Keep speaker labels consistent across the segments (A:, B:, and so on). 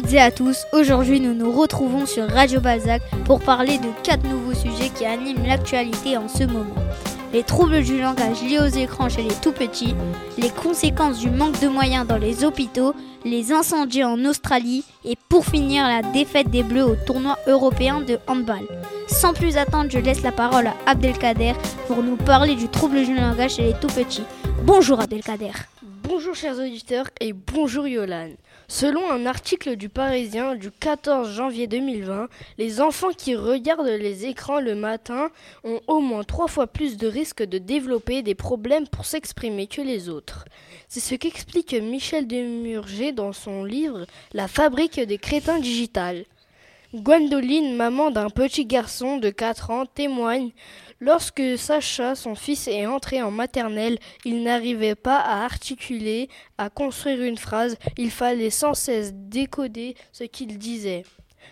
A: toutes et à tous, aujourd'hui nous nous retrouvons sur Radio Balzac pour parler de quatre nouveaux sujets qui animent l'actualité en ce moment. Les troubles du langage liés aux écrans chez les tout petits, les conséquences du manque de moyens dans les hôpitaux, les incendies en Australie et pour finir la défaite des Bleus au tournoi européen de handball. Sans plus attendre, je laisse la parole à Abdelkader pour nous parler du trouble du langage chez les tout petits. Bonjour Abdelkader.
B: Bonjour chers auditeurs et bonjour Yolan. Selon un article du Parisien du 14 janvier 2020, les enfants qui regardent les écrans le matin ont au moins trois fois plus de risques de développer des problèmes pour s'exprimer que les autres. C'est ce qu'explique Michel Demurger dans son livre La fabrique des crétins digitales. Gwendoline, maman d'un petit garçon de 4 ans, témoigne Lorsque Sacha, son fils, est entré en maternelle, il n'arrivait pas à articuler, à construire une phrase, il fallait sans cesse décoder ce qu'il disait.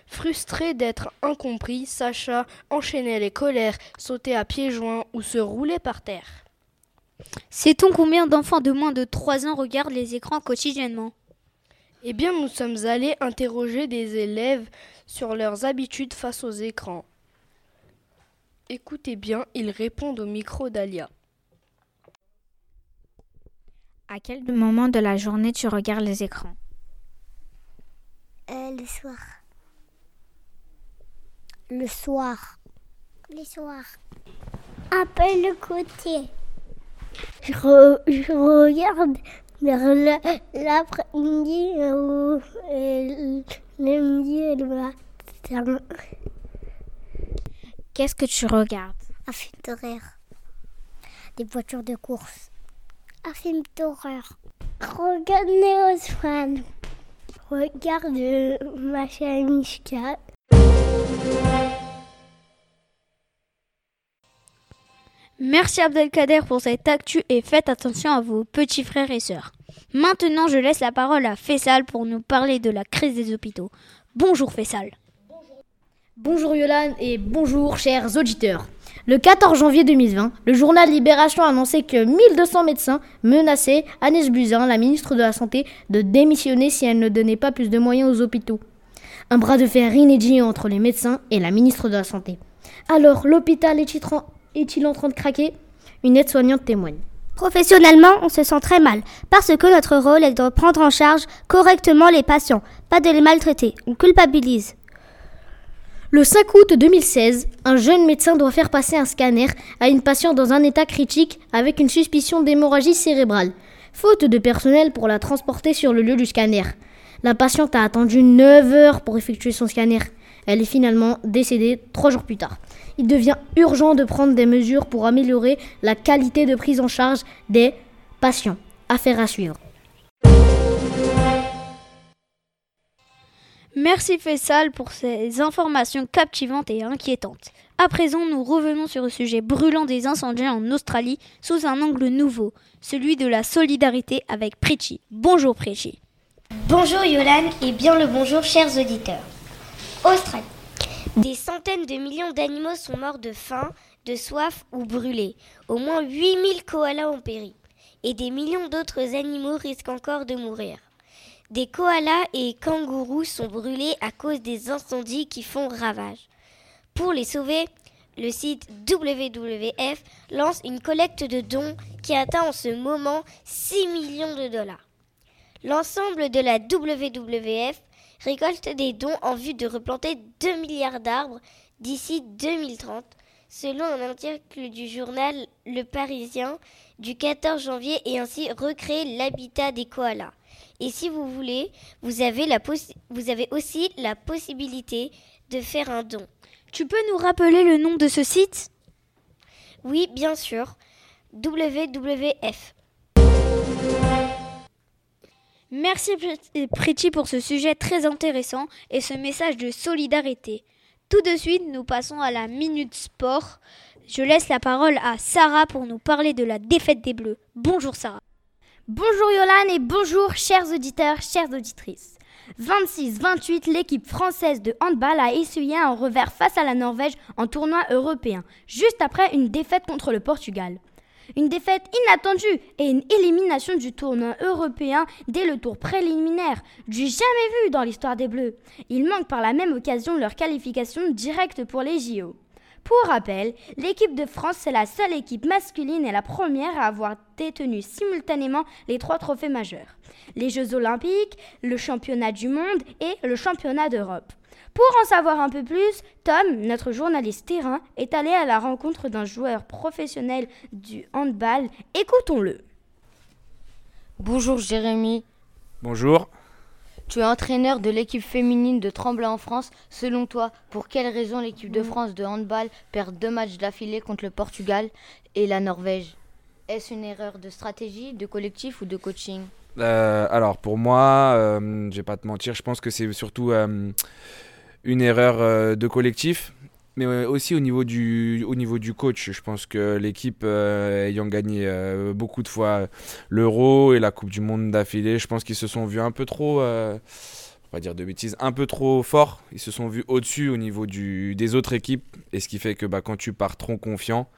B: Frustré d'être incompris, Sacha enchaînait les colères, sautait à pieds joints ou se roulait par terre.
A: Sait-on combien d'enfants de moins de 3 ans regardent les écrans quotidiennement?
B: Eh bien, nous sommes allés interroger des élèves sur leurs habitudes face aux écrans. Écoutez bien, ils répondent au micro d'Alia.
C: À quel moment de la journée tu regardes les écrans?
D: Euh, Le soir. Le soir. Le soir. Un peu le côté. Je, regarde vers l'après-midi ou le midi et le matin.
C: Qu'est-ce que tu regardes?
D: Un film d'horreur. Des voitures de course. Un film d'horreur. Regarde Neoswan. Regarde Macha Mishka.
A: Merci Abdelkader pour cette actu et faites attention à vos petits frères et sœurs. Maintenant, je laisse la parole à Fessal pour nous parler de la crise des hôpitaux. Bonjour Fessal.
E: Bonjour Yolan et bonjour chers auditeurs. Le 14 janvier 2020, le journal Libération a annoncé que 1200 médecins menaçaient Agnès Buzyn, la ministre de la Santé, de démissionner si elle ne donnait pas plus de moyens aux hôpitaux. Un bras de fer inédit entre les médecins et la ministre de la Santé. Alors, l'hôpital est-il en train de craquer? Une aide-soignante témoigne.
F: Professionnellement, on se sent très mal, parce que notre rôle est de prendre en charge correctement les patients, pas de les maltraiter. On culpabilise.
E: Le 5 août 2016, un jeune médecin doit faire passer un scanner à une patiente dans un état critique avec une suspicion d'hémorragie cérébrale. Faute de personnel pour la transporter sur le lieu du scanner. La patiente a attendu 9 heures pour effectuer son scanner. Elle est finalement décédée 3 jours plus tard. Il devient urgent de prendre des mesures pour améliorer la qualité de prise en charge des patients. Affaire à suivre.
A: Merci Fessal pour ces informations captivantes et inquiétantes. À présent, nous revenons sur le sujet brûlant des incendies en Australie sous un angle nouveau, celui de la solidarité avec Pritchie. Bonjour Pritchie.
G: Bonjour Yolan et bien le bonjour chers auditeurs. Australie. Des centaines de millions d'animaux sont morts de faim, de soif ou brûlés. Au moins 8000 koalas ont péri. Et des millions d'autres animaux risquent encore de mourir. Des koalas et kangourous sont brûlés à cause des incendies qui font ravage. Pour les sauver, le site WWF lance une collecte de dons qui atteint en ce moment 6 millions de dollars. L'ensemble de la WWF récolte des dons en vue de replanter 2 milliards d'arbres d'ici 2030, selon un article du journal Le Parisien du 14 janvier et ainsi recréer l'habitat des koalas. Et si vous voulez, vous avez, la vous avez aussi la possibilité de faire un don.
A: Tu peux nous rappeler le nom de ce site?
G: Oui, bien sûr. WWF.
A: Merci Pretty pour ce sujet très intéressant et ce message de solidarité. Tout de suite, nous passons à la Minute Sport. Je laisse la parole à Sarah pour nous parler de la défaite des Bleus. Bonjour Sarah.
H: Bonjour Yolane et bonjour chers auditeurs, chères auditrices. 26-28, l'équipe française de handball a essuyé un revers face à la Norvège en tournoi européen, juste après une défaite contre le Portugal. Une défaite inattendue et une élimination du tournoi européen dès le tour préliminaire, du jamais vu dans l'histoire des Bleus. Ils manquent par la même occasion leur qualification directe pour les JO. Pour rappel, l'équipe de France est la seule équipe masculine et la première à avoir détenu simultanément les trois trophées majeurs. Les Jeux olympiques, le championnat du monde et le championnat d'Europe. Pour en savoir un peu plus, Tom, notre journaliste terrain, est allé à la rencontre d'un joueur professionnel du handball. Écoutons-le.
I: Bonjour Jérémy.
J: Bonjour.
I: Tu es entraîneur de l'équipe féminine de Tremblay en France. Selon toi, pour quelles raisons l'équipe de France de handball perd deux matchs d'affilée contre le Portugal et la Norvège? Est-ce une erreur de stratégie, de collectif ou de coaching?
J: Euh, Alors pour moi, euh, je vais pas te mentir, je pense que c'est surtout euh, une erreur de collectif mais aussi au niveau du, au niveau du coach. Je pense que l'équipe ayant gagné beaucoup de fois l'Euro et la Coupe du Monde d'affilée, je pense qu'ils se sont vus un peu trop, on va dire de bêtises, un peu trop forts. Ils se sont vus au-dessus au niveau du, des autres équipes. Et ce qui fait que bah, quand tu pars trop confiant,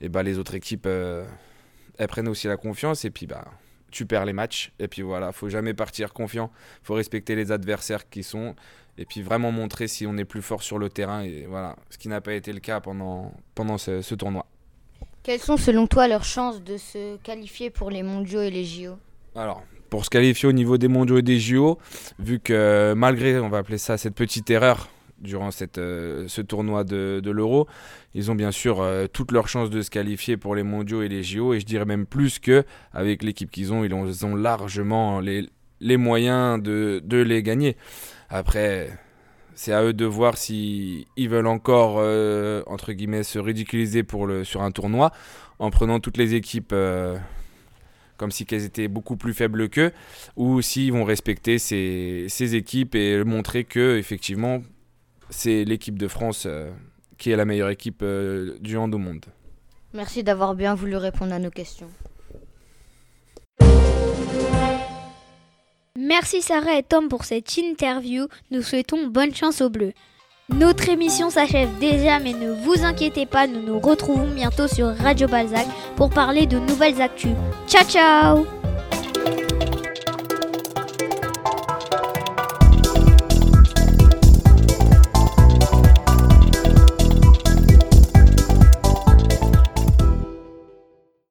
J: et bah, les autres équipes, elles prennent aussi la confiance. Et puis bah, tu perds les matchs. Et puis voilà, faut jamais partir confiant. faut respecter les adversaires qui sont. Et puis vraiment montrer si on est plus fort sur le terrain. Et voilà, ce qui n'a pas été le cas pendant, pendant ce, tournoi.
I: Quelles sont selon toi leurs chances de se qualifier pour les mondiaux et les JO
J: Alors, pour se qualifier au niveau des mondiaux et des JO, vu que malgré, on va appeler ça cette petite erreur durant cette, euh, ce tournoi de, de l'Euro. Ils ont bien sûr euh, toutes leurs chances de se qualifier pour les mondiaux et les JO, et je dirais même plus que avec l'équipe qu'ils ont, ils ont, largement les, les moyens de, de, les gagner. Après, c'est à eux de voir s'ils ils veulent encore, euh, entre guillemets, se ridiculiser pour le, sur un tournoi en prenant toutes les équipes comme si elles étaient beaucoup plus faibles qu'eux, ou s'ils vont respecter ces, ces, équipes et montrer que effectivement c'est l'équipe de France euh, qui est la meilleure équipe euh, du hand au monde.
I: Merci d'avoir bien voulu répondre à nos questions.
A: Merci Sarah et Tom pour cette interview. Nous souhaitons bonne chance aux Bleus. Notre émission s'achève déjà, mais ne vous inquiétez pas, nous nous retrouvons bientôt sur Radio Balzac pour parler de nouvelles actus. Ciao ciao